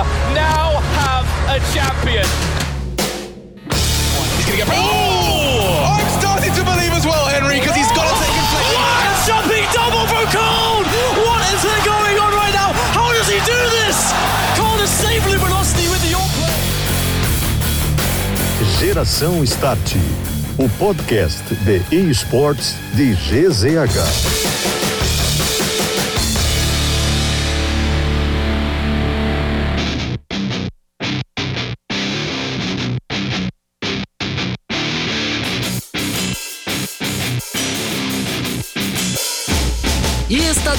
Barcelona now have a champion. He's going to get. Oh! I'm starting to believe as well, Henry, because he's got to take inflection. What a jumping double from Cole! What is going on right now? How does he do this? Cole is saving velocity with the all play. Geração Start, o podcast de esportes de GZH.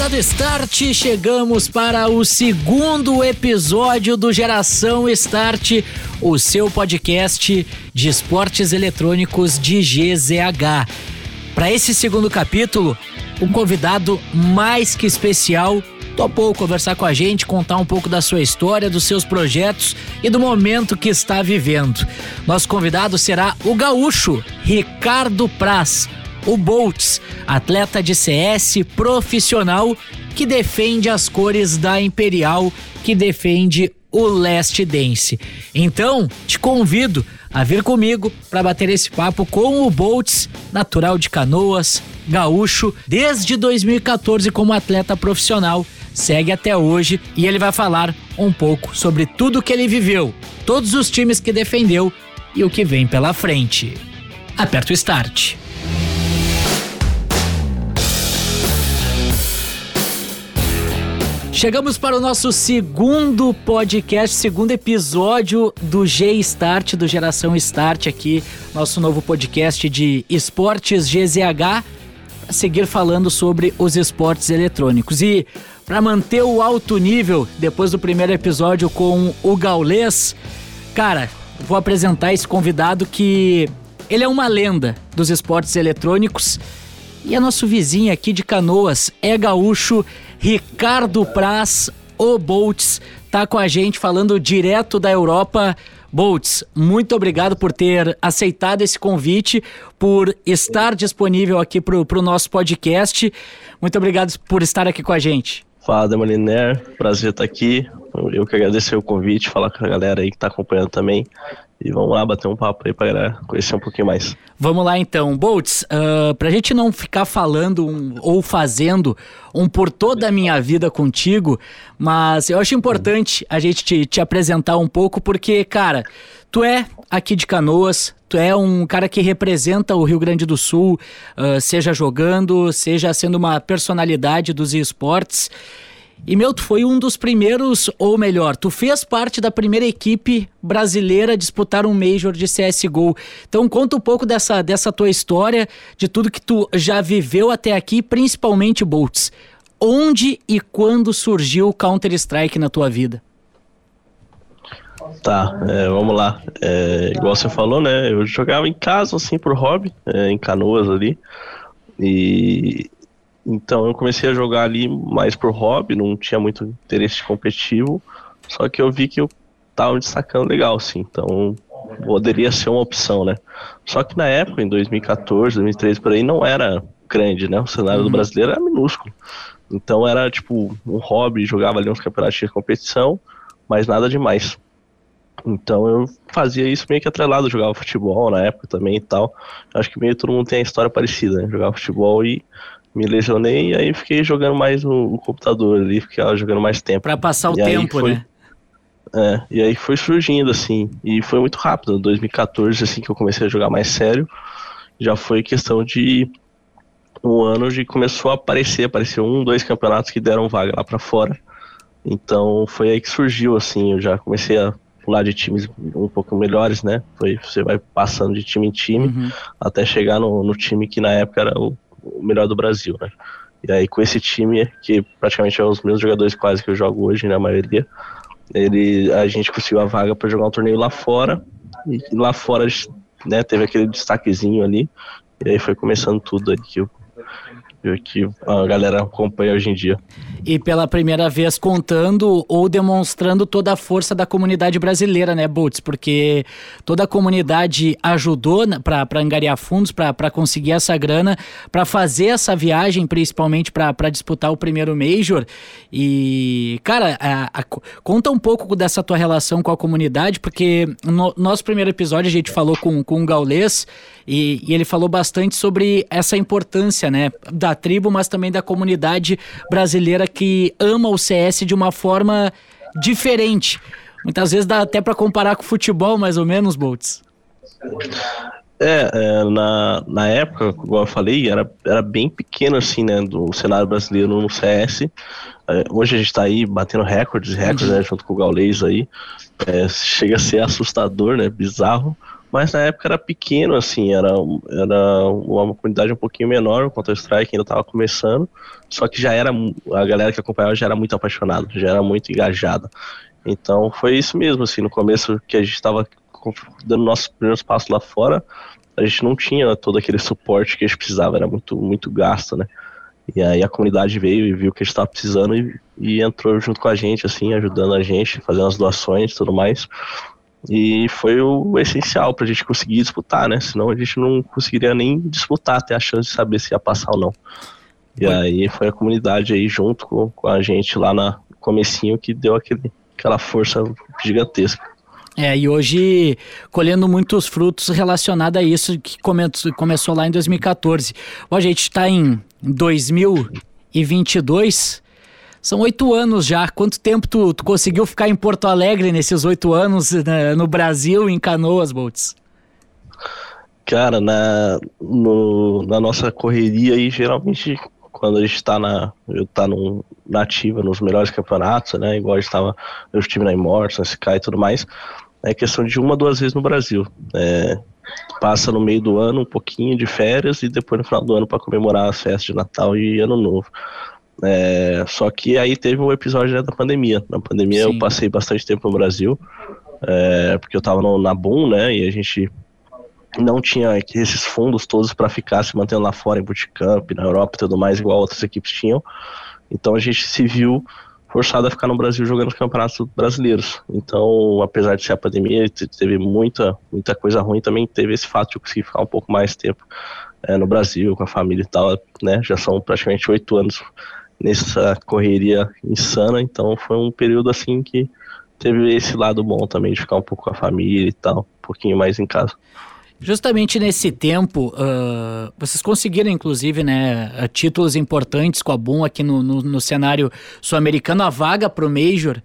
Está dado start, chegamos para o segundo episódio do Geração Start, o seu podcast de esportes eletrônicos de GZH. Para esse segundo capítulo, um convidado mais que especial topou conversar com a gente, contar um pouco da sua história, dos seus projetos e do momento que está vivendo. Nosso convidado será o gaúcho Ricardo Praz o Boltz, atleta de CS profissional que defende as cores da Imperial, que defende o Leste Dance. Então, te convido a vir comigo para bater esse papo com o Boltz, natural de Canoas, gaúcho, desde 2014 como atleta profissional, segue até hoje e ele vai falar um pouco sobre tudo que ele viveu, todos os times que defendeu e o que vem pela frente. Aperta o start. Chegamos para o nosso segundo podcast, segundo episódio do G Start, do Geração Start aqui, nosso novo podcast de esportes GZH, para seguir falando sobre os esportes eletrônicos. E para manter o alto nível, depois do primeiro episódio com o Gaulês, cara, vou apresentar esse convidado que ele é uma lenda dos esportes eletrônicos e é nosso vizinho aqui de Canoas, é gaúcho, Ricardo Praz, o Boltz, tá com a gente falando direto da Europa. Boltz, muito obrigado por ter aceitado esse convite, por estar disponível aqui pro, pro nosso podcast. Muito obrigado por estar aqui com a gente. Fala, Demoliner, prazer estar aqui. Eu que agradecer o convite, falar com a galera aí que tá acompanhando também. E vamos lá bater um papo aí para conhecer um pouquinho mais. Vamos lá então. Boltz, uh, pra gente não ficar falando um, ou fazendo um por toda a minha vida contigo, mas eu acho importante a gente te, te apresentar um pouco, porque, cara, tu é aqui de Canoas, tu é um cara que representa o Rio Grande do Sul, uh, seja jogando, seja sendo uma personalidade dos esportes. E, meu, tu foi um dos primeiros, ou melhor, tu fez parte da primeira equipe brasileira a disputar um Major de CSGO. Então, conta um pouco dessa, dessa tua história, de tudo que tu já viveu até aqui, principalmente Boltz. Onde e quando surgiu o Counter-Strike na tua vida? Tá, é, vamos lá. É, igual você falou, né? Eu jogava em casa, assim, por hobby, é, em canoas ali. E então eu comecei a jogar ali mais por hobby, não tinha muito interesse competitivo, só que eu vi que eu tava destacando legal, assim, então poderia ser uma opção, né? Só que na época, em 2014, 2013, por aí, não era grande, né? O cenário uhum. do brasileiro era minúsculo. Então era tipo um hobby, jogava ali uns campeonatos de competição, mas nada demais. Então eu fazia isso meio que atrelado, jogava futebol na época também e tal. Acho que meio todo mundo tem a história parecida, né? Jogava futebol e me lesionei e aí fiquei jogando mais no, no computador ali, fiquei jogando mais tempo. Pra passar o e tempo, foi, né? É, e aí foi surgindo, assim, e foi muito rápido. Em 2014, assim, que eu comecei a jogar mais sério, já foi questão de um ano de começou a aparecer, apareceu um, dois campeonatos que deram vaga lá para fora. Então foi aí que surgiu, assim, eu já comecei a pular de times um pouco melhores, né? Foi, você vai passando de time em time uhum. até chegar no, no time que na época era o o melhor do Brasil, né? E aí com esse time, que praticamente é os mesmos jogadores quase que eu jogo hoje, né, maioria, ele, a gente conseguiu a vaga para jogar um torneio lá fora, e lá fora né, teve aquele destaquezinho ali, e aí foi começando tudo aí que eu que a galera acompanha hoje em dia. E pela primeira vez contando ou demonstrando toda a força da comunidade brasileira, né, Boots? Porque toda a comunidade ajudou para angariar fundos, para conseguir essa grana, para fazer essa viagem, principalmente para disputar o primeiro Major. E, cara, a, a, conta um pouco dessa tua relação com a comunidade, porque no nosso primeiro episódio a gente falou com, com o Gaulês e, e ele falou bastante sobre essa importância, né, da tribo, mas também da comunidade brasileira que ama o CS de uma forma diferente. Muitas vezes dá até para comparar com o futebol, mais ou menos, Boltz. É, é, na, na época, como eu falei, era, era bem pequeno assim, né, do cenário brasileiro no CS. É, hoje a gente está aí batendo recordes, recordes, uhum. né, junto com o Gaulês aí. É, chega a ser assustador, né, bizarro. Mas na época era pequeno, assim, era, era uma comunidade um pouquinho menor, o Counter-Strike ainda estava começando, só que já era, a galera que acompanhava já era muito apaixonada, já era muito engajada. Então foi isso mesmo, assim, no começo que a gente estava dando nossos primeiros passos lá fora, a gente não tinha todo aquele suporte que a gente precisava, era muito, muito gasto, né? E aí a comunidade veio e viu que a gente estava precisando e, e, entrou junto com a gente, assim, ajudando a gente, fazendo as doações e tudo mais. E foi o essencial para a gente conseguir disputar, né? Senão a gente não conseguiria nem disputar, ter a chance de saber se ia passar ou não. E foi. aí foi a comunidade aí junto com, com a gente lá no comecinho que deu aquele, aquela força gigantesca. É, e hoje colhendo muitos frutos relacionados a isso que come, começou lá em 2014. Bom, a gente está em 2022 são oito anos já. Quanto tempo tu, tu, conseguiu ficar em Porto Alegre nesses oito anos né, no Brasil, em Canoas, Boltz? Cara, na, no, na nossa correria aí, geralmente, quando a gente está na, eu tá na ativa, nos melhores campeonatos, né? Igual a gente tava, eu estive na Immortus, na SK e tudo mais, é questão de uma, duas vezes no Brasil. É, passa no meio do ano um pouquinho de férias e depois no final do ano para comemorar as festas de Natal e Ano Novo. É, só que aí teve um episódio né, da pandemia. Na pandemia Sim. eu passei bastante tempo no Brasil, é, porque eu tava no, na Boom, né? E a gente não tinha esses fundos todos para ficar se mantendo lá fora em bootcamp, na Europa e tudo mais, igual outras equipes tinham. Então a gente se viu forçado a ficar no Brasil jogando os campeonatos brasileiros. Então, apesar de ser a pandemia, teve muita, muita coisa ruim, também teve esse fato de eu conseguir ficar um pouco mais tempo é, no Brasil, com a família e tal, né? Já são praticamente oito anos nessa correria insana, então foi um período assim que teve esse lado bom também de ficar um pouco com a família e tal, um pouquinho mais em casa. Justamente nesse tempo, uh, vocês conseguiram, inclusive, né, títulos importantes com a Boom aqui no, no, no cenário sul-americano, a vaga para o Major,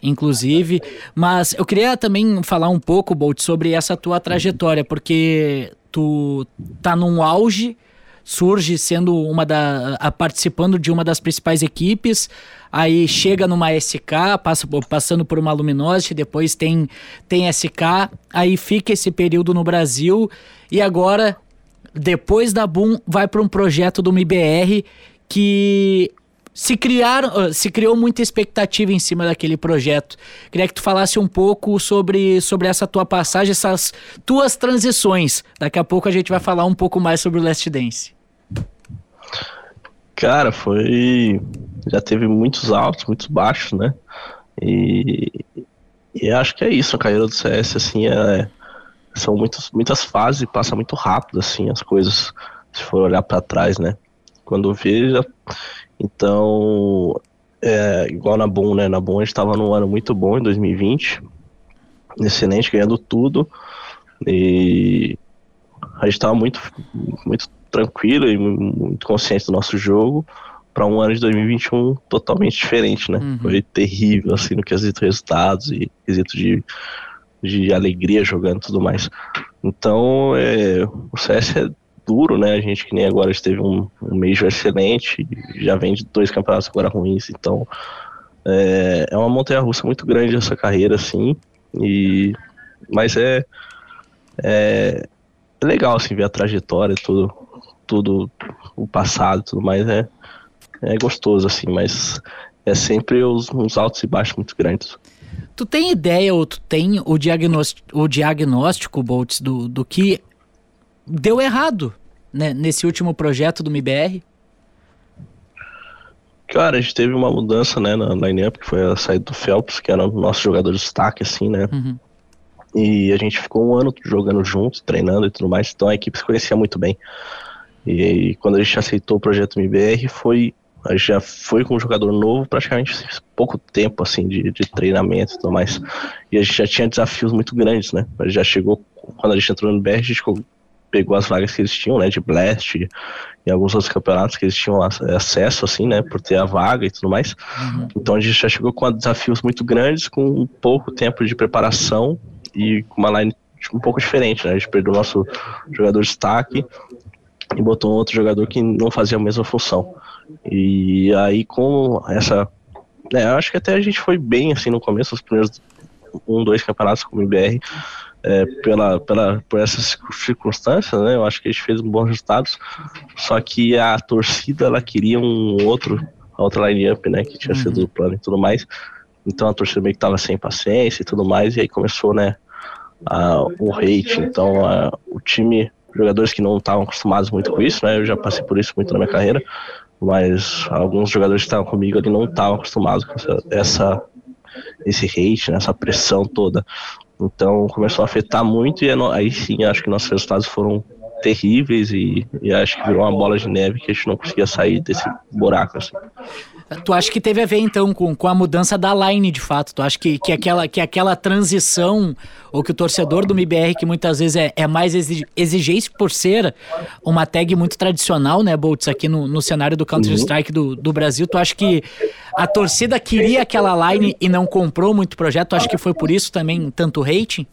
inclusive. Mas eu queria também falar um pouco, Bolt, sobre essa tua trajetória, porque tu tá num auge surge sendo uma da a, participando de uma das principais equipes, aí chega numa SK, passa passando por uma Luminosity, depois tem tem SK, aí fica esse período no Brasil e agora depois da Boom vai para um projeto do MIBR que se criaram, se criou muita expectativa em cima daquele projeto. Queria que tu falasse um pouco sobre, sobre essa tua passagem, essas tuas transições. Daqui a pouco a gente vai falar um pouco mais sobre o Last Dance. Cara, foi. Já teve muitos altos, muitos baixos, né? E, e acho que é isso, a carreira do CS, assim, é, são muitas, muitas fases, passa muito rápido, assim, as coisas, se for olhar para trás, né? Quando veja. Então, é, igual na Boom, né? Na Boom a gente tava num ano muito bom em 2020, excelente, ganhando tudo. E a gente tava muito, muito tranquilo e muito consciente do nosso jogo para um ano de 2021 totalmente diferente, né? Uhum. Foi terrível, assim, no quesito resultados e quesito de, de alegria jogando e tudo mais. Então, é, o CS é duro, né? A gente que nem agora esteve um, um Major excelente, já vem de dois campeonatos agora ruins, então é, é uma montanha-russa muito grande essa carreira, assim, e mas é, é, é legal, assim, ver a trajetória, tudo, tudo, o passado tudo mais, é, é gostoso, assim, mas é sempre os, uns altos e baixos muito grandes. Tu tem ideia ou tu tem o diagnóstico, o diagnóstico Boltz, do, do que deu errado né, nesse último projeto do MIBR? Cara, a gente teve uma mudança, né, na line-up, que foi a saída do Phelps, que era o nosso jogador de destaque, assim, né? Uhum. E a gente ficou um ano jogando juntos, treinando e tudo mais, então a equipe se conhecia muito bem. E, aí, quando a gente aceitou o projeto MBR, foi a gente já foi com um jogador novo, praticamente pouco tempo assim de, de treinamento e tudo mais. E a gente já tinha desafios muito grandes, né? A gente já chegou, quando a gente entrou no BR, a gente pegou as vagas que eles tinham, né? De Blast e alguns outros campeonatos que eles tinham acesso, assim, né? Por ter a vaga e tudo mais. Uhum. Então a gente já chegou com desafios muito grandes, com pouco tempo de preparação e com uma line um pouco diferente, né? A gente perdeu o nosso jogador destaque e botou um outro jogador que não fazia a mesma função. E aí com essa. Né, acho que até a gente foi bem assim no começo, os primeiros um, dois campeonatos com o IBR, é, pela, pela, por essas circunstâncias, né? Eu acho que a gente fez bons resultados. Só que a torcida ela queria um outro, outra line-up, né? Que tinha uhum. sido o plano e tudo mais. Então a torcida meio que tava sem paciência e tudo mais, e aí começou, né? A, o hate. Então a, o time, jogadores que não estavam acostumados muito com isso, né? Eu já passei por isso muito na minha carreira mas alguns jogadores que estavam comigo ali não estavam acostumados com essa, essa esse hate, né, essa pressão toda. Então começou a afetar muito e é aí sim acho que nossos resultados foram terríveis e, e, acho que virou uma bola de neve que a gente não conseguia sair desse buraco assim. Tu acha que teve a ver, então, com, com a mudança da line, de fato? Tu acha que, que, aquela, que aquela transição, ou que o torcedor do MBR, que muitas vezes é, é mais exigente por ser uma tag muito tradicional, né, Boltz, aqui no, no cenário do Counter-Strike do, do Brasil, tu acha que a torcida queria aquela line e não comprou muito projeto? Tu acha que foi por isso também tanto hate?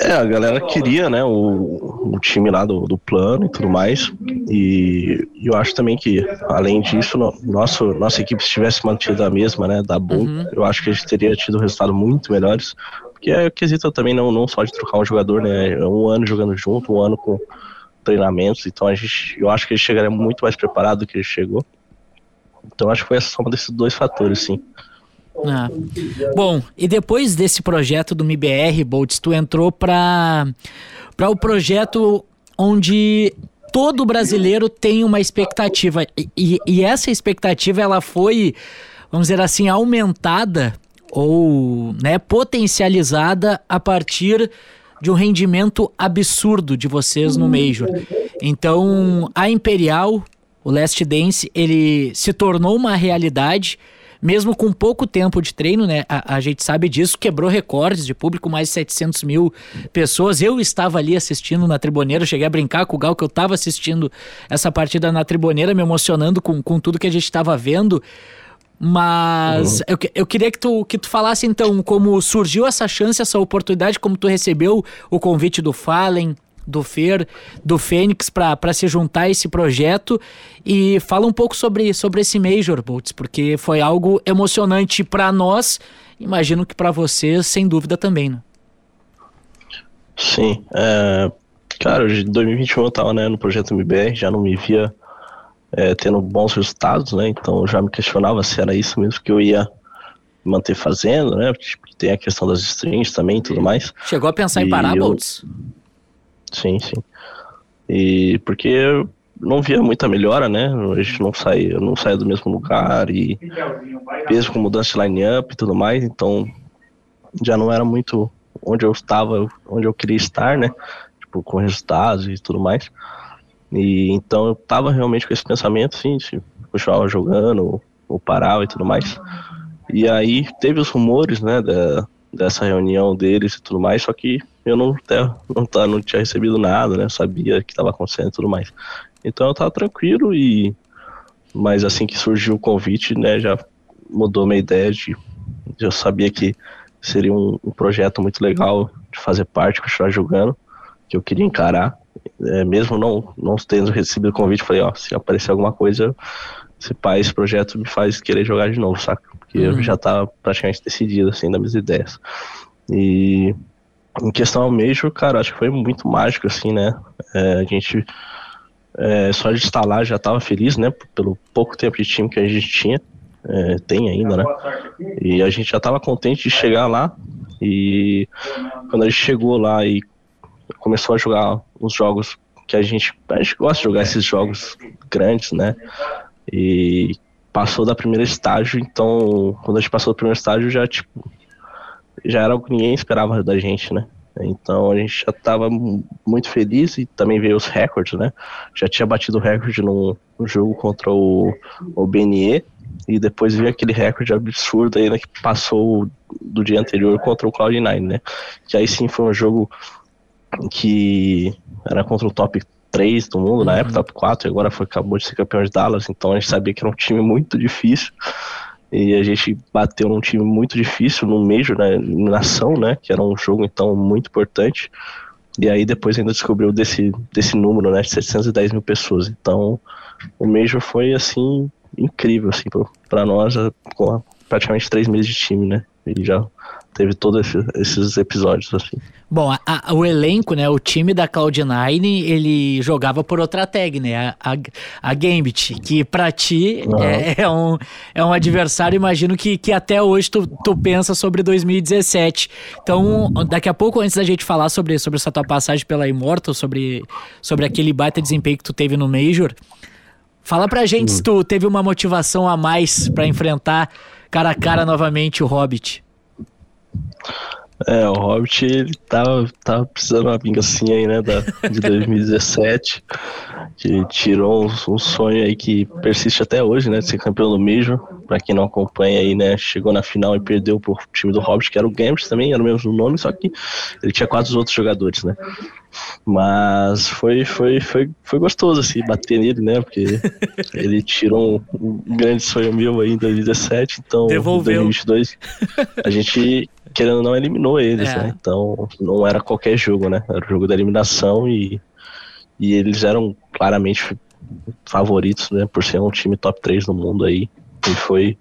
É, a galera queria, né, o, o time lá do, do plano e tudo mais. E, eu acho também que, além disso, no, nosso, nossa equipe, se tivesse mantido a mesma, né, da Bull, uhum. eu acho que a gente teria tido resultados muito melhores. Porque é quesito também não, não só de trocar um jogador, né, é um ano jogando junto, um ano com treinamentos. Então a gente, eu acho que ele chegaria muito mais preparado do que ele chegou. Então acho que foi a soma desses dois fatores, sim. Ah. Bom, e depois desse projeto do MIBR, Boltz, tu entrou para para o projeto onde todo brasileiro tem uma expectativa e, e, essa expectativa ela foi, vamos dizer assim, aumentada ou né, potencializada a partir de um rendimento absurdo de vocês no Major. Então, a Imperial, o Last Dance, ele se tornou uma realidade mesmo com pouco tempo de treino, né? A, a, gente sabe disso, quebrou recordes de público, mais de 700 mil pessoas. Eu estava ali assistindo na Triboneira, cheguei a brincar com o Gal que eu estava assistindo essa partida na Triboneira, me emocionando com, com tudo que a gente estava vendo. Mas uhum. eu, eu queria que tu, que tu falasse então como surgiu essa chance, essa oportunidade, como tu recebeu o convite do Fallen, do Fer, do Fênix, para se juntar a esse projeto. E fala um pouco sobre, sobre esse Major, Boltz, porque foi algo emocionante para nós, imagino que para vocês, sem dúvida também, né? Sim, é, cara, de 2021 eu tava né, no projeto MBR, já não me via é, tendo bons resultados, né? Então eu já me questionava se era isso mesmo que eu ia manter fazendo, né? Tipo, tem a questão das strings também e tudo mais. Chegou a pensar e em parar, eu... Boltz? Sim, sim. E porque não via muita melhora, né? A gente não saía, não saía do mesmo lugar e mesmo com mudança de line-up e tudo mais, então já não era muito onde eu estava, onde eu queria estar, né? Tipo, com resultados e tudo mais. E então eu tava realmente com esse pensamento, assim, se continuava jogando ou parava e tudo mais. E aí teve os rumores, né, da, dessa reunião deles e tudo mais, só que eu não, não, tá, não tinha recebido nada, né? Sabia que estava acontecendo e tudo mais. Então eu tava tranquilo e. Mas assim que surgiu o convite, né, já mudou minha ideia de. Eu sabia que seria um, um projeto muito legal de fazer parte, continuar jogando, que eu queria encarar. É, mesmo não, não tendo recebido o convite, falei, ó, se aparecer alguma coisa, esse pai, esse projeto me faz querer jogar de novo, saca? Porque uhum. eu já tava praticamente decidido, assim, das minhas ideias. E em questão ao Major, cara, acho que foi muito mágico, assim, né? É, a gente, é, só de estar lá já estava feliz, né? Pelo pouco tempo de time que a gente tinha, é, tem ainda, né? E a gente já estava contente de chegar lá. E quando a gente chegou lá e começou a jogar os jogos que a gente, a gente gosta de jogar esses jogos grandes, né? E passou da primeira estágio, então quando a gente passou do primeiro estágio já tipo já era o que ninguém esperava da gente, né? Então a gente já estava muito feliz e também veio os recordes, né? Já tinha batido o recorde no, no jogo contra o, o BNE e depois veio aquele recorde absurdo aí, né, que passou do dia anterior contra o Cloud9, né? Que aí sim foi um jogo que era contra o top 3 do mundo, na uhum. época top 4, e agora foi, acabou de ser campeão de Dallas, então a gente sabia que era um time muito difícil. E a gente bateu num time muito difícil, no Major, na eliminação, né? Que era um jogo, então, muito importante. E aí depois ainda descobriu desse, desse número, né? De 710 mil pessoas. Então, o Major foi, assim, incrível, assim, para nós, com praticamente três meses de time, né? E já teve todos esses episódios assim. Bom, a, a, o elenco, né, o time da Cloud9, ele jogava por outra tag, né, a, a Gambit, que para ti é, é, um, é um adversário, imagino que, que até hoje tu, tu pensa sobre 2017. Então, daqui a pouco, antes da gente falar sobre, sobre essa tua passagem pela Immortal, sobre, sobre aquele baita desempenho que tu teve no Major, fala pra gente uhum. se tu teve uma motivação a mais para enfrentar cara a cara novamente o Hobbit. É, o Hobbit, ele tava, tava precisando uma vingancinha aí, né, da, de 2017, que tirou um, um, sonho aí que persiste até hoje, né, de ser campeão do Major. Pra quem não acompanha aí, né, chegou na final e perdeu pro time do Hobbit, que era o Gambit também, era o mesmo nome, só que ele tinha quatro outros jogadores, né. Mas foi, foi, foi, foi gostoso, assim, bater nele, né, porque ele tirou um, um grande sonho meu aí em 2017, então Devolveu. em 2022 a gente querendo ou não, eliminou eles, é. né? Então não era qualquer jogo, né? Era o jogo da eliminação e, e eles eram claramente favoritos, né? Por ser um time top 3 do mundo aí. E foi,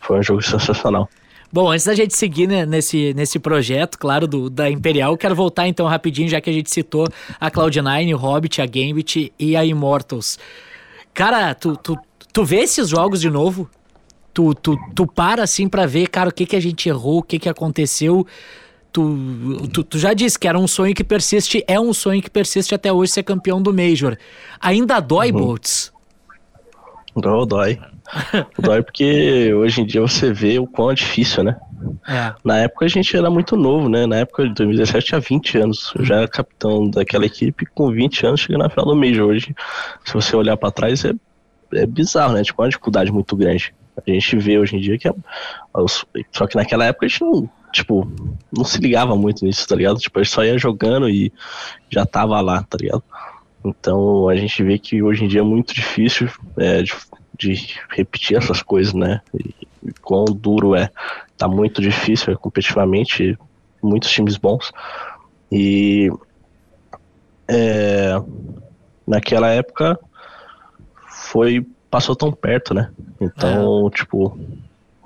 foi um jogo sensacional. Bom, antes da gente seguir né, nesse, nesse projeto, claro, do, da Imperial, quero voltar então rapidinho, já que a gente citou a Cloud9, o Hobbit, a Gambit e a Immortals. Cara, tu, tu, tu vê esses jogos de novo? Tu, tu, tu para assim para ver, cara, o que, que a gente errou, o que, que aconteceu. Tu, tu, tu, já disse que era um sonho que persiste, é um sonho que persiste até hoje ser campeão do Major. Ainda dói, uhum. Boltz? Não, dói. dói porque hoje em dia você vê o quão é difícil, né? É. Na época a gente era muito novo, né? Na época de 2017 tinha 20 anos. Eu já era capitão daquela equipe com 20 anos chegando na final do Major. Hoje, se você olhar para trás, é, é bizarro, né? Tipo, uma dificuldade muito grande. A gente vê hoje em dia que é, só que naquela época a gente não, tipo, não se ligava muito nisso, tá ligado? Tipo, a gente só ia jogando e já tava lá, tá ligado? Então a gente vê que hoje em dia é muito difícil é, de, de, repetir essas coisas, né? E, e quão duro é. Tá muito difícil é, competitivamente, muitos times bons. E é, naquela época foi passou tão perto, né? Então, é. tipo,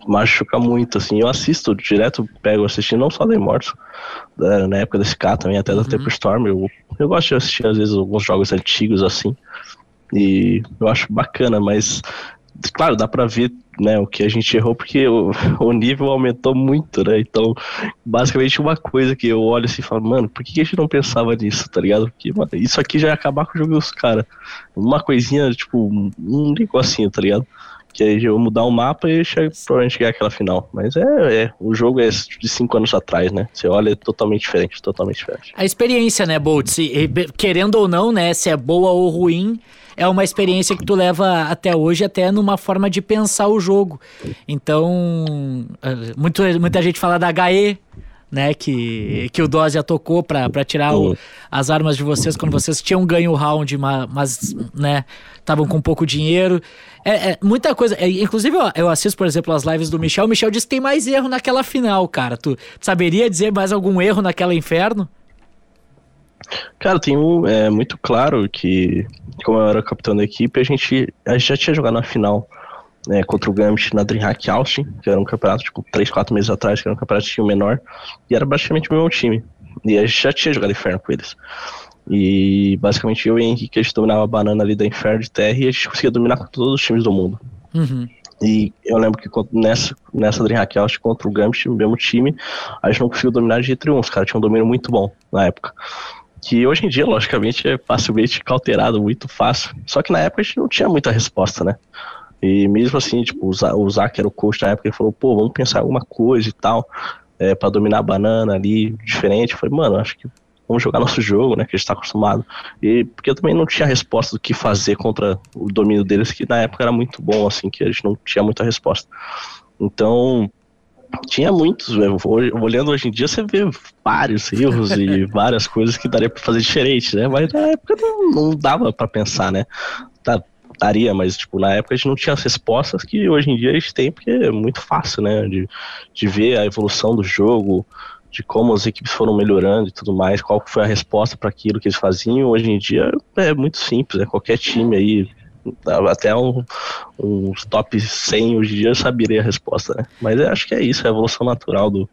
machuca muito, assim. Eu assisto direto, pego assistindo não só da Immortus, na época desse cara também, até da uhum. Storm. Eu, eu gosto de assistir, às vezes, alguns jogos antigos, assim. E eu acho bacana, mas, claro, dá pra ver né, o que a gente errou, porque o, o nível aumentou muito, né? Então, basicamente, uma coisa que eu olho assim e falo, mano, por que a gente não pensava nisso, tá ligado? Porque, mano, isso aqui já ia acabar com o jogo dos caras. Uma coisinha, tipo, um negocinho, tá ligado? Que aí eu mudar o mapa e chega, provavelmente chegar aquela final. Mas é, é, o jogo é de cinco anos atrás, né? Você olha é totalmente diferente, totalmente diferente. A experiência, né, Bolt? Querendo ou não, né? Se é boa ou ruim, é uma experiência que tu leva até hoje, até numa forma de pensar o jogo. Então, eh, muito, muita gente fala da HE, né, que, que o Dose já tocou para tirar o, as armas de vocês quando vocês tinham ganho o round, mas, né, estavam com pouco dinheiro. É, é muita coisa. É, inclusive, eu, eu, assisto, por exemplo, as lives do Michel. O Michel disse que tem mais erro naquela final, cara. Tu, tu saberia dizer mais algum erro naquela inferno? Cara, tem um. É muito claro que, como eu era capitão da equipe, a gente, a gente já tinha jogado na final né, contra o Gambit na DreamHack Austin, que era um campeonato, tipo, 3, 4 meses atrás, que era um campeonato menor, e era basicamente o mesmo time. E a gente já tinha jogado Inferno com eles. E basicamente eu e o Henrique, a gente dominava a banana ali da Inferno de terra e a gente conseguia dominar com todos os times do mundo. Uhum. E eu lembro que nessa, nessa DreamHack Austin contra o Gambit, o mesmo time, a gente não conseguiu dominar de jeito nenhum. Os caras tinham um domínio muito bom na época que hoje em dia, logicamente, é facilmente alterado, muito fácil. Só que na época a gente não tinha muita resposta, né? E mesmo assim, tipo, o Za- o Zac era o coach na época, ele falou, pô, vamos pensar alguma coisa e tal, é, para dominar a banana ali, diferente. Eu falei, mano, acho que vamos jogar nosso jogo, né, que a gente tá acostumado. E porque eu também não tinha resposta do que fazer contra o domínio deles, que na época era muito bom, assim, que a gente não tinha muita resposta. Então, tinha muitos, velho. Hoje- Olhando hoje em dia, você vê vários erros e várias coisas que daria pra fazer diferente, né? Mas na época não, não dava pra pensar, né? Daria, mas tipo, na época a gente não tinha as respostas que hoje em dia a gente tem, porque é muito fácil, né? De, de ver a evolução do jogo, de como as equipes foram melhorando e tudo mais, qual foi a resposta para aquilo que eles faziam. Hoje em dia é muito simples, é qualquer time aí. Até um, um top 100 hoje em dia saberia a resposta, né? Mas eu acho que é isso, é a evolução natural do,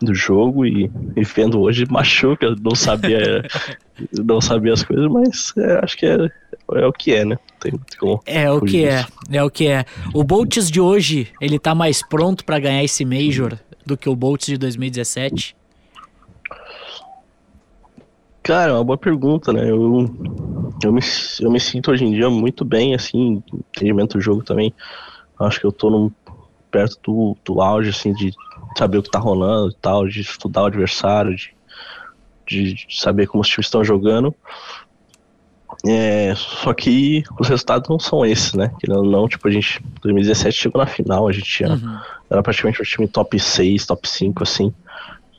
do jogo e, e vendo hoje machuca não saber não saber as coisas, mas é, acho que é, é o que é, né? Tem como É o que é, disso. é o que é. O Boltz de hoje, ele tá mais pronto pra ganhar esse Major do que o Boltz de 2017? Cara, é uma boa pergunta, né? Eu, eu, me, eu me sinto hoje em dia muito bem, assim, entendimento do jogo também. Acho que eu tô num, perto do, do auge, assim, de saber o que tá rolando e tal, de estudar o adversário, de, de saber como os times estão jogando. É, só que os resultados não são esses, né? Querendo ou não, tipo, a gente, em 2017 chegou na final, a gente tinha, Uhum. era praticamente um time top 6, top 5, assim.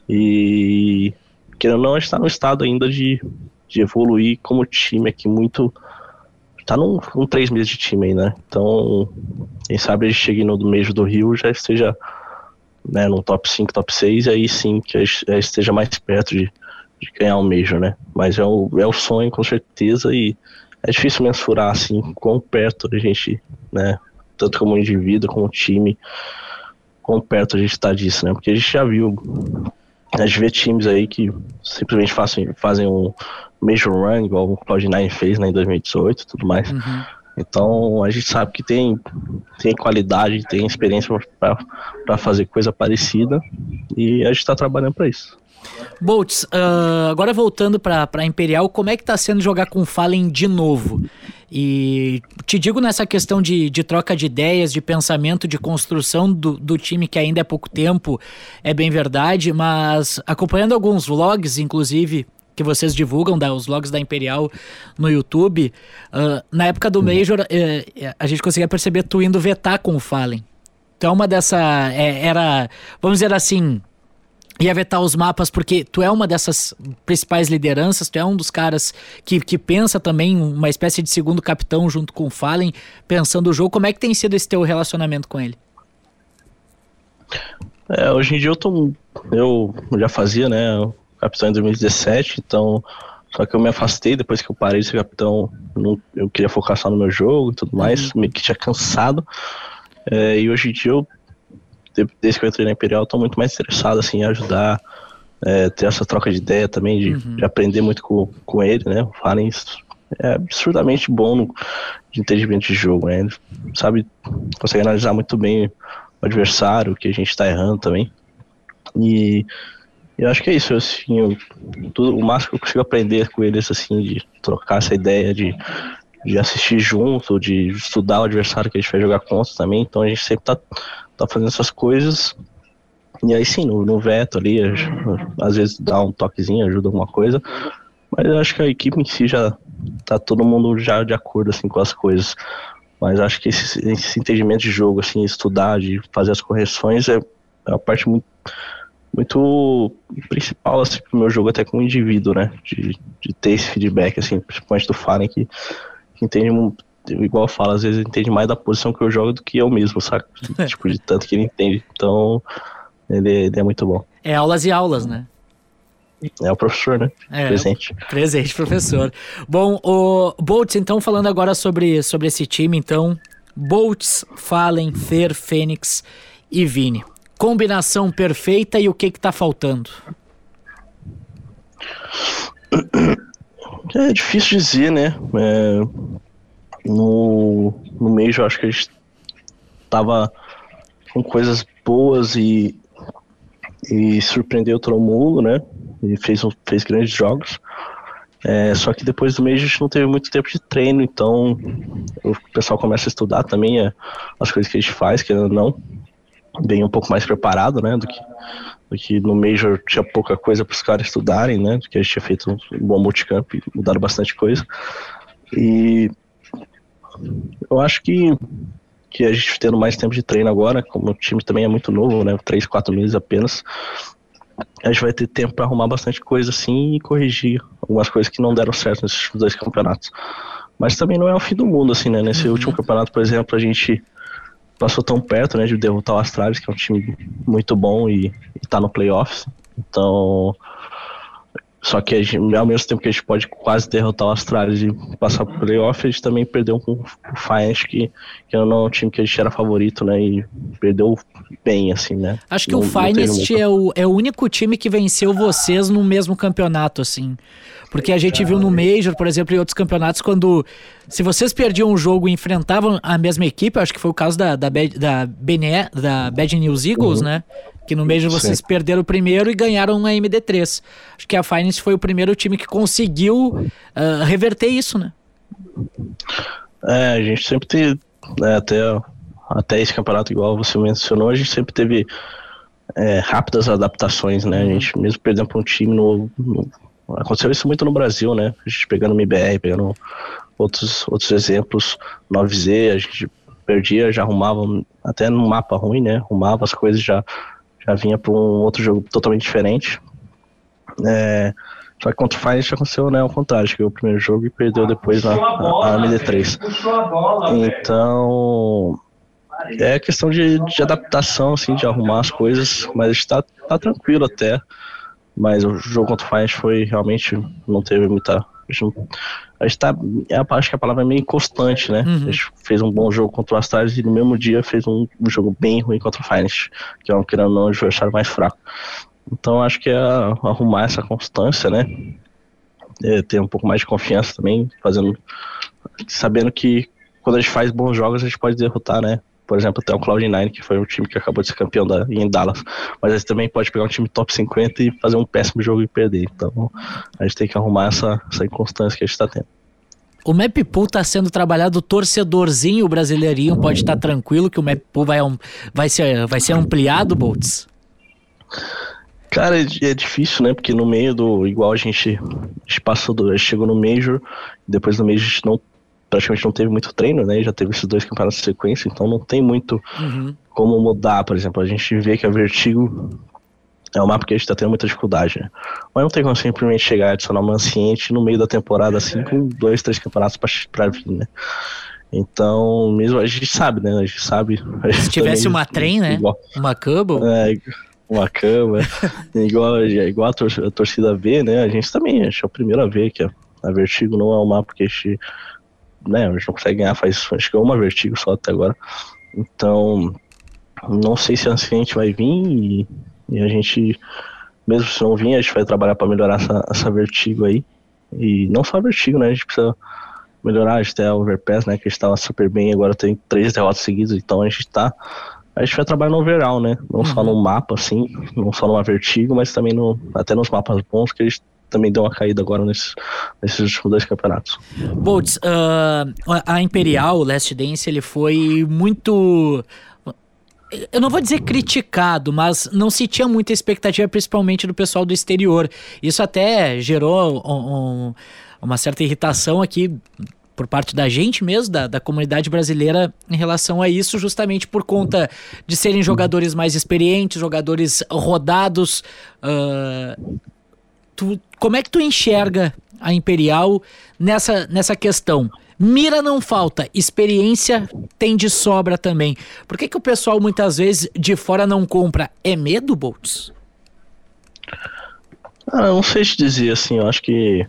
E, querendo ou não, a gente tá num estado ainda de, de evoluir como time aqui muito. Tá num, num três meses de time aí, né? Então, quem sabe a gente chegue no mês do Rio já esteja né, no top 5, top 6, e aí sim que a gente esteja mais perto de, de ganhar um Major, né? Mas é o, é o sonho, com certeza, e é difícil mensurar, assim, quão perto a gente, né, tanto como indivíduo, como time, quão perto a gente tá disso, né? Porque a gente já viu, a gente vê times aí que simplesmente fazem, fazem um Major Run, igual o Cloud9 fez né, em 2018 e tudo mais. Então a gente sabe que tem, tem qualidade, tem experiência para fazer coisa parecida e a gente está trabalhando para isso. Boltz, ah, agora voltando pra Imperial, como é que tá sendo jogar com Fallen de novo? E te digo nessa questão de, de troca de ideias, de pensamento, de construção do, do time, que ainda é pouco tempo, é bem verdade, mas acompanhando alguns vlogs, inclusive, que vocês divulgam, da, os vlogs da Imperial no YouTube, ah, na época do Major, eh, a gente conseguia perceber tu indo vetar com o Fallen. Então uma dessa. é, era, vamos dizer assim, ia vetar os mapas porque tu é uma dessas principais lideranças, tu é um dos caras que, que pensa também uma espécie de segundo capitão junto com o Fallen, pensando o jogo. Como é que tem sido esse teu relacionamento com ele? É, hoje em dia eu tô. Eu já fazia, né? Capitão em 2017, então. Só que eu me afastei depois que eu parei de ser capitão. Não, eu queria focar só no meu jogo e tudo mais, meio que tinha cansado. É, e hoje em dia eu, desde que eu entrei na Imperial, tô muito mais interessado assim, em ajudar, é, ter essa troca de ideia também, de, de aprender muito com, com ele, né? O Fallen é absurdamente bom no, de entendimento de jogo, né? Ele sabe, consegue analisar muito bem o adversário, o que a gente tá errando também. E eu acho que é isso, assim, eu, tudo, o máximo que eu consigo aprender com eles, assim, de trocar essa ideia de, de assistir junto, de estudar o adversário que a gente vai jogar contra também, então a gente sempre tá, tá fazendo essas coisas. E aí sim, no, no veto ali, a às vezes dá um toquezinho, ajuda alguma coisa, mas eu acho que a equipe em si já tá todo mundo já de acordo assim com as coisas. Mas acho que esse, esse entendimento de jogo, assim, estudar, de fazer as correções é, é uma parte muito, muito principal assim, pro meu jogo até como indivíduo, né? De, de ter esse feedback, assim, principalmente do Fallen que, que entende. Igual eu falo, às vezes ele entende mais da posição que eu jogo do que eu mesmo, saca? tipo, de tanto que ele entende. Então, ele, ele é muito bom. É aulas e aulas, né? É o professor, né? É, Presente. Presente, professor. Bom, o Boltz, então, falando agora sobre, sobre esse time, então, Boltz, Fallen, Fer, Fênix e Vini. Combinação perfeita e o que que tá faltando? É difícil dizer, né? É, no, no mês eu acho que a gente tava com coisas boas e, e surpreendeu todo mundo, né? E fez, fez grandes jogos. É, só que depois do mês a gente não teve muito tempo de treino, então o pessoal começa a estudar também é, as coisas que a gente faz, que não, bem um pouco mais preparado, né, do que, do que no Major tinha pouca coisa para os caras estudarem, né, porque a gente tinha feito um bom multicamp e mudaram bastante coisa. E eu acho que, que a gente tendo mais tempo de treino agora, como o time também é muito novo, né, três, quatro meses apenas, a gente vai ter tempo para arrumar bastante coisa assim e corrigir algumas coisas que não deram certo nesses dois campeonatos. Mas também não é o fim do mundo, assim, né? Nesse uhum. último campeonato, por exemplo, a gente passou tão perto, né, de derrotar o Astralis, que é um time muito bom e, e tá no playoffs. Então, só que gente, ao mesmo tempo que a gente pode quase derrotar o Astralis e passar pro playoff, a gente também perdeu com o Finance, que, que não é um time que a gente era favorito, né? E perdeu bem, assim, né? Acho que não, o Finest é o, é o único time que venceu vocês no mesmo campeonato, assim. Porque a gente viu no Major, por exemplo, em outros campeonatos, quando. Se vocês perdiam um jogo e enfrentavam a mesma equipe, acho que foi o caso da, da, da, BNE, da Bad News Eagles, uhum. né? Que no Major vocês Sim. perderam o primeiro e ganharam uma MD3. Acho que a Finance foi o primeiro time que conseguiu uh, reverter isso, né? É, a gente sempre teve, né, até, até esse campeonato, igual você mencionou, a gente sempre teve é, rápidas adaptações, né? A gente, mesmo perdendo para um time no, no, Aconteceu isso muito no Brasil, né? A gente pegando o MBR, pegando outros, outros exemplos, 9Z, a gente perdia, já arrumava, até no mapa ruim, né? Arrumava as coisas já já vinha para um outro jogo totalmente diferente. É, só que contra o Fire aconteceu né, ao contrário, que o primeiro jogo e perdeu depois na, na, na MD3. Então é questão de, de adaptação, assim, de arrumar as coisas, mas está tá tranquilo até. Mas o jogo contra o Fire foi realmente não teve muita a gente, a gente tá, acho que a palavra é meio inconstante, né? Uhum. A gente fez um bom jogo contra o Astralis e no mesmo dia fez um, um jogo bem ruim contra o Finest, que é um querendo não adversário mais fraco. Então acho que é arrumar essa constância, né? É ter um pouco mais de confiança também, fazendo, sabendo que quando a gente faz bons jogos a gente pode derrotar, né? Por exemplo, até o Cloud9, que foi um time que acabou de ser campeão da, em Dallas. Mas a gente também pode pegar um time top 50 e fazer um péssimo jogo e perder. Então a gente tem que arrumar essa, essa inconstância que a gente está tendo. O map pool está sendo trabalhado torcedorzinho brasileirinho, pode estar tá tranquilo que o map pool vai, vai, ser, vai ser ampliado, Boltz? Cara, é, é difícil, né? Porque no meio do. Igual a gente, a gente passou do. A gente chegou no Major, depois do Major a gente não praticamente não teve muito treino, né? Já teve esses dois campeonatos de sequência, então não tem muito uhum. como mudar. Por exemplo, a gente vê que a Vertigo é um mapa que a gente tá tendo muita dificuldade, né? Mas não tem como simplesmente chegar e adicionar uma anciente no meio da temporada, assim, com dois, três campeonatos pra, pra vir, né? Então, mesmo a gente sabe, né? A gente sabe. A gente Se tivesse uma trem, né? Igual, uma Cubble. É, uma cama. igual, igual a, tor a torcida vê, né? A gente também, a gente é o primeiro a ver que a, a Vertigo não é um mapa que a gente né, a gente não consegue ganhar faz acho que é uma vertigo só até agora. Então, não sei se a gente vai vir e, e, a gente, mesmo se não vir, a gente vai trabalhar para melhorar essa, essa vertigo aí. E não só a vertigo, né? A gente precisa melhorar, a gente tem a overpass, né? Que a gente tava super bem, agora tem três derrotas seguidas, então a gente tá. A gente vai trabalhar no overall, né? Não uhum. só no mapa, assim, não só numa vertigo, mas também no, até nos mapas bons que a gente também deu uma caída agora nesses, nesses dois campeonatos. Boltz, uh, a Imperial, o Last Dance, ele foi muito eu não vou dizer criticado, mas não se tinha muita expectativa, principalmente do pessoal do exterior. Isso até gerou um, um, uma certa irritação aqui por parte da gente mesmo, da, da comunidade brasileira, em relação a isso, justamente por conta de serem jogadores mais experientes, jogadores rodados. Uh, tu, como é que tu enxerga a Imperial nessa, nessa questão? Mira não falta, experiência tem de sobra também. Por que, que o pessoal muitas vezes de fora não compra? É medo, Boltz? Ah, não sei te dizer assim, eu acho que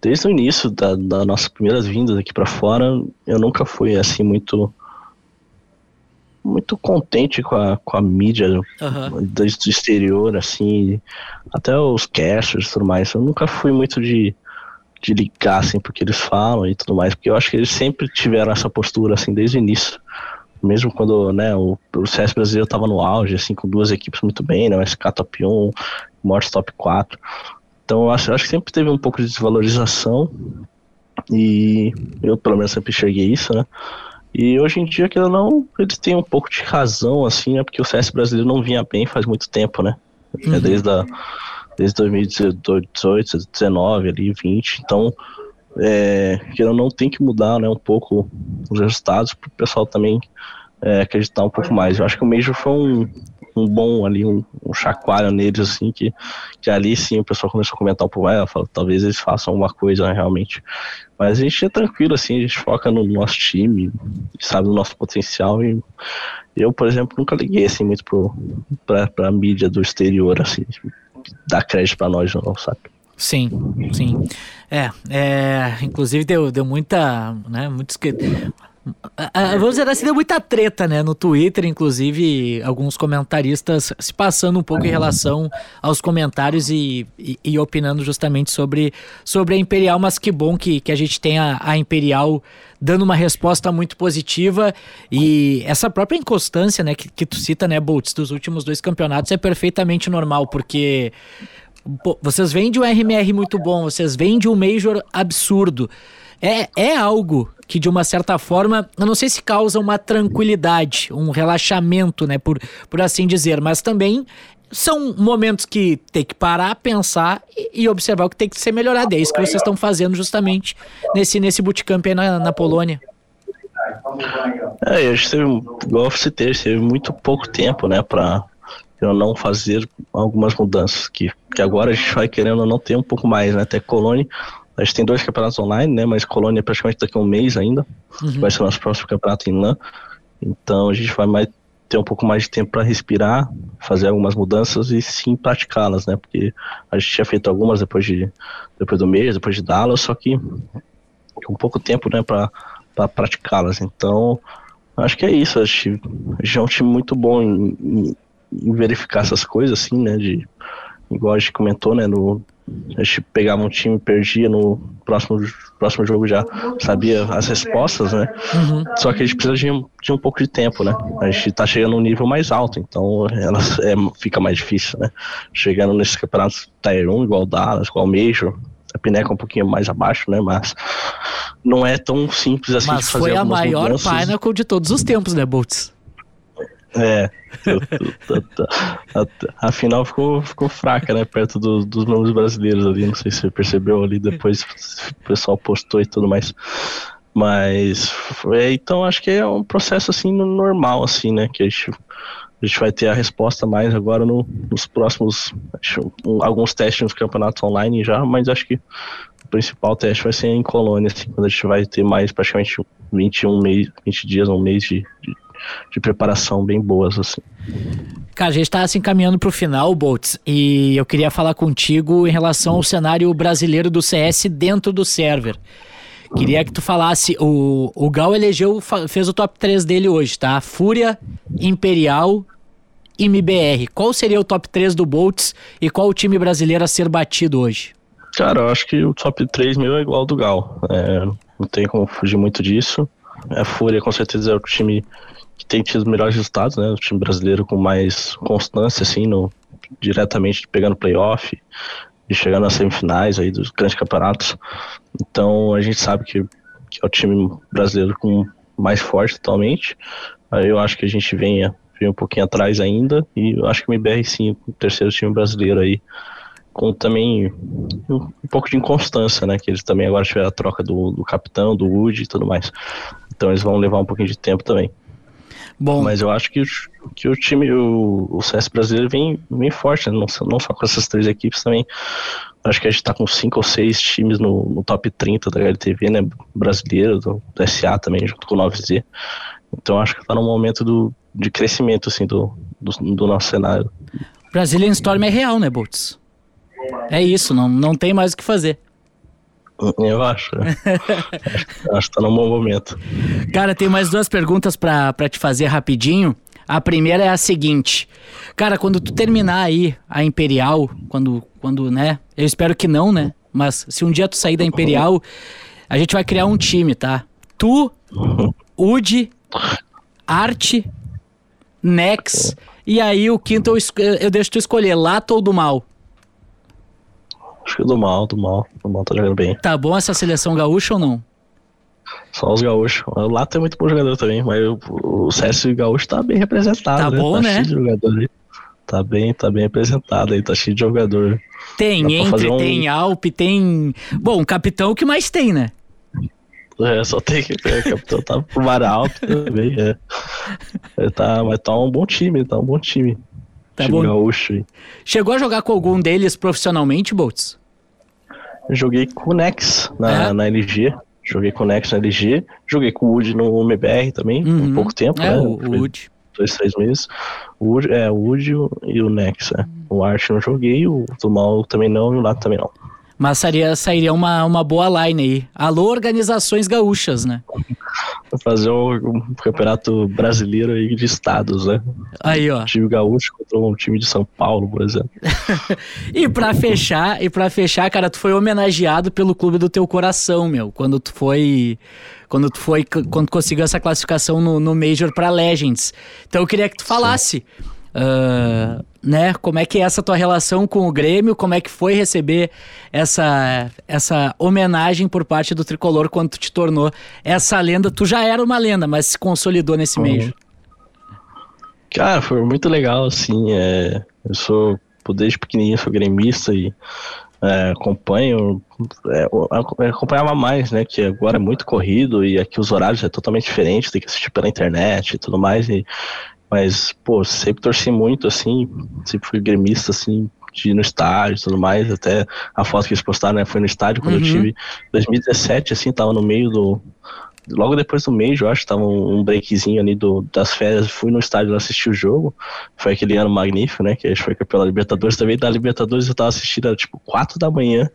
desde o início da, das nossas primeiras vindas aqui para fora, eu nunca fui assim muito muito contente com a, com a mídia uhum. do, do, exterior, assim, até os casters e tudo mais. Eu nunca fui muito de, de ligar, assim, porque eles falam e tudo mais, porque eu acho que eles sempre tiveram essa postura, assim, desde o início. Mesmo quando, né, o, o CS brasileiro tava no auge, assim, com duas equipes muito bem, né, o SK Top 1, Mortis Top 4. Então eu acho, acho que sempre teve um pouco de desvalorização e eu pelo menos sempre enxerguei isso, né? E hoje em dia, que não, eles têm um pouco de razão, assim, né? Porque o CS brasileiro não vinha bem faz muito tempo, né? Uhum. É desde, a, desde 2018, 2019, ali, 20. Então, é, que não tem que mudar, né? Um pouco os resultados para o pessoal também é, acreditar um pouco mais. Eu acho que o Major foi um, um bom ali, um, um chacoalho neles, assim, que, que ali sim o pessoal começou a comentar um pouco mais, fala, talvez eles façam alguma coisa né, realmente. Mas a gente é tranquilo, assim, a gente foca no nosso time, sabe, no nosso potencial e eu, por exemplo, nunca liguei, assim, muito pro, pra, pra mídia do exterior, assim, dar crédito pra nós, não, sabe? Sim, sim. É, é inclusive deu, deu muita, né, muitos que Vamos dizer assim, deu muita treta, né? No Twitter, inclusive, alguns comentaristas se passando um pouco em relação aos comentários e, e, e opinando justamente sobre, sobre a Imperial, mas que bom que, que a gente tem a, a Imperial dando uma resposta muito positiva e essa própria inconstância, né, que, que tu cita, né, Boltz, dos últimos dois campeonatos é perfeitamente normal, porque pô, vocês vêm de um RMR muito bom, vocês vêm de um Major absurdo, é, é algo que de uma certa forma, eu não sei se causa uma tranquilidade, um relaxamento, né, por, por assim dizer, mas também são momentos que tem que parar, pensar e, e observar o que tem que ser melhorado. É isso que vocês estão fazendo justamente nesse, nesse bootcamp aí na, na Polônia. É, gente teve, igual eu teve muito pouco tempo, né, para não fazer algumas mudanças, que, que agora a gente vai querendo não ter um pouco mais, né, até Colônia a gente tem dois campeonatos online, né? Mas Colônia é praticamente daqui a um mês ainda. Uhum. Vai ser o nosso próximo campeonato em LAN. Então a gente vai mais, ter um pouco mais de tempo para respirar, fazer algumas mudanças e sim praticá-las, né? Porque a gente tinha feito algumas depois, de, depois do mês, depois de Dallas, só que com pouco tempo, né, para praticá-las. Então, acho que é isso. A gente, a gente é um time muito bom em, em, em verificar essas coisas, assim, né? De, igual a gente comentou, né, no, a gente pegava um time, perdia no próximo, próximo jogo já sabia as respostas, né? Uhum. Só que a gente precisa de, de, um pouco de tempo, né? A gente tá chegando num nível mais alto, então ela é, fica mais difícil, né? Chegando nesses campeonatos Tier 1, igual Dallas, igual Major, a Pineca é um pouquinho mais abaixo, né? Mas não é tão simples assim Mas de fazer foi a maior mudanças. Pinnacle de todos os tempos, né, Boltz? É, a, a, final ficou, ficou fraca, né? Perto do, dos nomes brasileiros ali. Não sei se você percebeu ali, depois o pessoal postou e tudo mais. Mas, é, então acho que é um processo assim normal, assim, né? Que a gente, a gente vai ter a resposta mais agora no, nos próximos, acho, um, alguns testes nos campeonatos online já, mas acho que o principal teste vai ser em Colônia, assim, quando a gente vai ter mais praticamente 21 mês, 20 dias, um mês de, de de preparação bem boas, assim. Cara, a gente está se encaminhando para o final, Boltz, e eu queria falar contigo em relação ao cenário brasileiro do CS dentro do server. Queria que tu falasse, o, o Gal elegeu, fez o top 3 dele hoje, tá? Fúria, Imperial e MBR. Qual seria o top 3 do Boltz e qual o time brasileiro a ser batido hoje? Cara, eu acho que o top 3 meu é igual ao do Gal. É, não tem como fugir muito disso. A Fúria com certeza é o time que tem tido melhores resultados, né? O time brasileiro com mais constância, assim, no, diretamente pegando playoff e chegando nas semifinais aí dos grandes campeonatos. Então a gente sabe que, que é o time brasileiro com mais forte atualmente. Aí eu acho que a gente venha, vem um pouquinho atrás ainda e eu acho que o MBR sim, o terceiro time brasileiro aí com também um, um, pouco de inconstância, né? Que eles também agora tiveram a troca do, do capitão, do Wood e tudo mais. Então eles vão levar um pouquinho de tempo também. Bom. Mas eu acho que, o, que o time, o, o CS brasileiro vem, vem forte, né? não, não só com essas três equipes também. Acho que a gente está com cinco ou seis times no, no top 30 da HLTV, né? Brasileiro, do, do SA também, junto com o 9Z. Então acho que está num momento do, de crescimento, assim, do, do, do nosso cenário. Brazilian Storm é real, né, Boltz? É isso, não, não tem mais o que fazer. Eu acho. Né? acho que tá num bom momento. Cara, tem mais duas perguntas para te fazer rapidinho. A primeira é a seguinte. Cara, quando tu terminar aí a Imperial, quando, quando, né? Eu espero que não, né? Mas se um dia tu sair da Imperial, a gente vai criar um time, tá? Tu, Udi, Arte, Nex, e aí o quinto eu, eu deixo tu escolher, Lato ou do Mal. Acho que do mal, do mal. Do mal tá jogando bem. Tá bom essa seleção gaúcha ou não? Só os gaúchos. Lá tem muito bom jogador também, mas o, o CS Gaúcho tá bem representado. Tá né? bom, tá né? Cheio de jogador aí. Tá bem, tá bem representado aí, tá cheio de jogador. Tem Dá Entre, um- tem Alpe, tem. Bom, capitão o que mais tem, né? É, só tem que. O capitão tá pro mar alto também, é. Ele tá, mas tá um bom time, tá um bom time. Tá time bom. gaúcho. Chegou a jogar com algum deles profissionalmente, Boltz? Joguei com o Nex na, É? na LG. Joguei com o Nex na LG. Joguei com o Wood no MBR também, Uhum. um pouco tempo, É, né? o, o Wood. Dois, três meses. O Wood, é, o Wood e o- Nex, é. O Art não joguei, o do Mal também não, e o Lato também não. Mas sairia, sairia uma, uma boa line aí. Alô, organizações gaúchas, né? Fazer um, um campeonato brasileiro aí de estados, né? Aí, ó. Um time gaúcho contra um time de São Paulo, por exemplo. E pra fechar, e para fechar, cara, tu foi homenageado pelo clube do teu coração, meu, quando tu foi quando tu foi quando conseguiu essa classificação no, no Major pra Legends. Então eu queria que tu falasse ah, né, como é que é essa tua relação com o Grêmio, como é que foi receber essa essa homenagem por parte do tricolor quando tu te tornou essa lenda. Tu já era uma lenda, mas se consolidou nesse Uhum. Major. Cara, foi muito legal, assim. É, eu sou, desde pequenininho, sou gremista e é, acompanho. é, eu acompanhava mais, né? Que agora é muito corrido e aqui os horários é totalmente diferente, tem que assistir pela internet e tudo mais. E, mas, pô, sempre torci muito, assim. Sempre fui gremista, assim. De ir no estádio e tudo mais, até a foto que eles postaram, né, foi no estádio quando Uhum. eu tive 2017, assim, tava no meio do, logo depois do mês, eu acho, tava um, breakzinho ali do, das férias, fui no estádio assistir o jogo, foi aquele ano magnífico, né, que a gente foi campeão da Libertadores, também da Libertadores eu tava assistindo, era tipo 4 da manhã,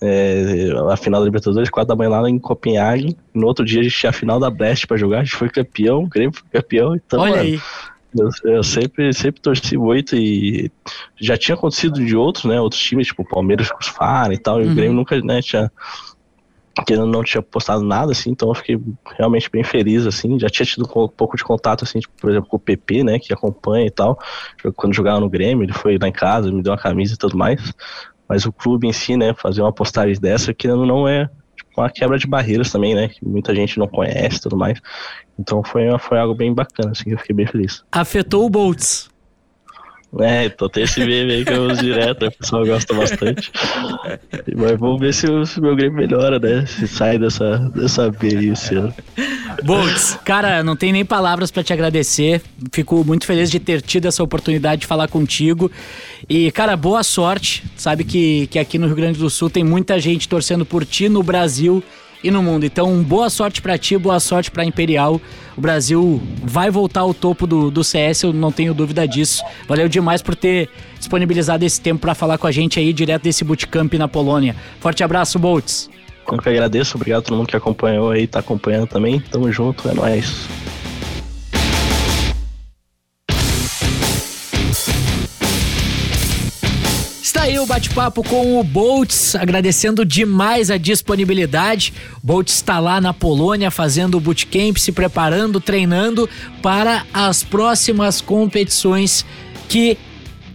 é, a final da Libertadores, 4 da manhã lá em Copenhague, no outro dia a gente tinha a final da Brest pra jogar, a gente foi campeão, o Grêmio foi campeão, então, Olha mano, aí. eu, eu sempre, sempre torci muito e já tinha acontecido de outros, né? Outros times, tipo o Palmeiras com os FAR e tal, e Uhum. o Grêmio nunca, né, tinha. Que não tinha postado nada, assim, então eu fiquei realmente bem feliz, assim. Já tinha tido um pouco de contato, assim, tipo, por exemplo, com o PP, né, que acompanha e tal. Quando jogava no Grêmio, ele foi lá em casa, me deu uma camisa e tudo mais. Mas o clube em si, né, fazer uma postagem dessa, que não é tipo, uma quebra de barreiras também, né, que muita gente não conhece e tudo mais. Então foi, foi algo bem bacana, assim, eu fiquei bem feliz. Afetou o Boltz. É, então tem esse meme aí que eu uso direto, o pessoal gosta bastante. Mas vamos ver se o, meu Grêmio melhora, né? Se sai dessa, dessa B aí esse ano. Boltz, cara, não tem nem palavras pra te agradecer. Fico muito feliz de ter tido essa oportunidade de falar contigo. E, cara, boa sorte. Sabe que, que aqui no Rio Grande do Sul tem muita gente torcendo por ti no Brasil e no mundo. Então, boa sorte pra ti, boa sorte pra Imperial. O Brasil vai voltar ao topo do, do CS, eu não tenho dúvida disso. Valeu demais por ter disponibilizado esse tempo pra falar com a gente aí direto desse bootcamp na Polônia. Forte abraço, Boltz. Eu que agradeço, obrigado a todo mundo que acompanhou aí, tá acompanhando também. Tamo junto, é nóis. Aí o bate-papo com o Boltz, agradecendo demais a disponibilidade. Boltz está lá na Polônia fazendo o bootcamp, se preparando, treinando para as próximas competições que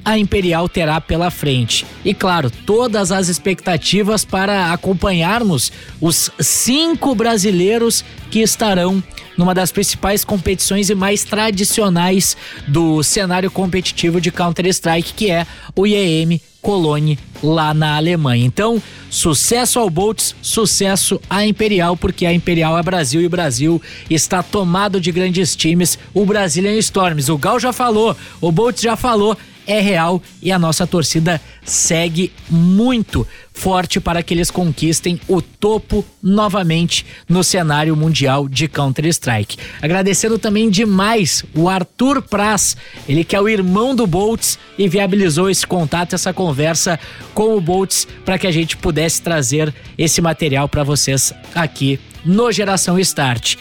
a Imperial terá pela frente. E claro, todas as expectativas para acompanharmos os cinco brasileiros que estarão numa das principais competições e mais tradicionais do cenário competitivo de Counter-Strike, que é o IEM Cologne lá na Alemanha. Então, sucesso ao Boltz, sucesso à Imperial, porque a Imperial é Brasil e o Brasil está tomado de grandes times. O Brazilian Storms, o Gal já falou, o Boltz já falou, é real e a nossa torcida segue muito forte para que eles conquistem o topo novamente no cenário mundial de Counter-Strike. Agradecendo também demais o Arthur Praz, ele que é o irmão do Boltz e viabilizou esse contato, essa conversa com o Boltz para que a gente pudesse trazer esse material para vocês aqui no Geração Start.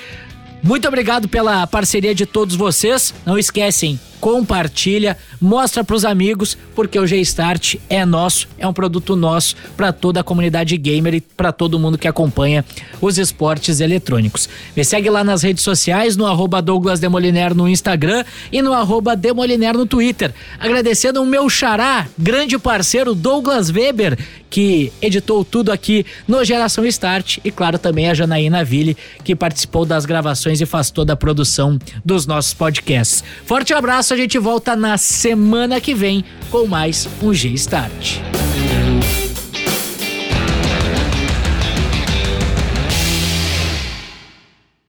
Muito obrigado pela parceria de todos vocês. Não esquecem, compartilha, mostra pros amigos, porque o G-Start é nosso, é um produto nosso para toda a comunidade gamer e para todo mundo que acompanha os esportes eletrônicos. Me segue lá nas redes sociais, no arroba Douglas Demoliner no Instagram e no arroba Demoliner no Twitter. Agradecendo o meu xará, grande parceiro Douglas Weber, que editou tudo aqui no Geração Start e claro também a Janaína Ville, que participou das gravações e faz toda a produção dos nossos podcasts. Forte abraço, a gente volta na semana que vem com mais um G-Start.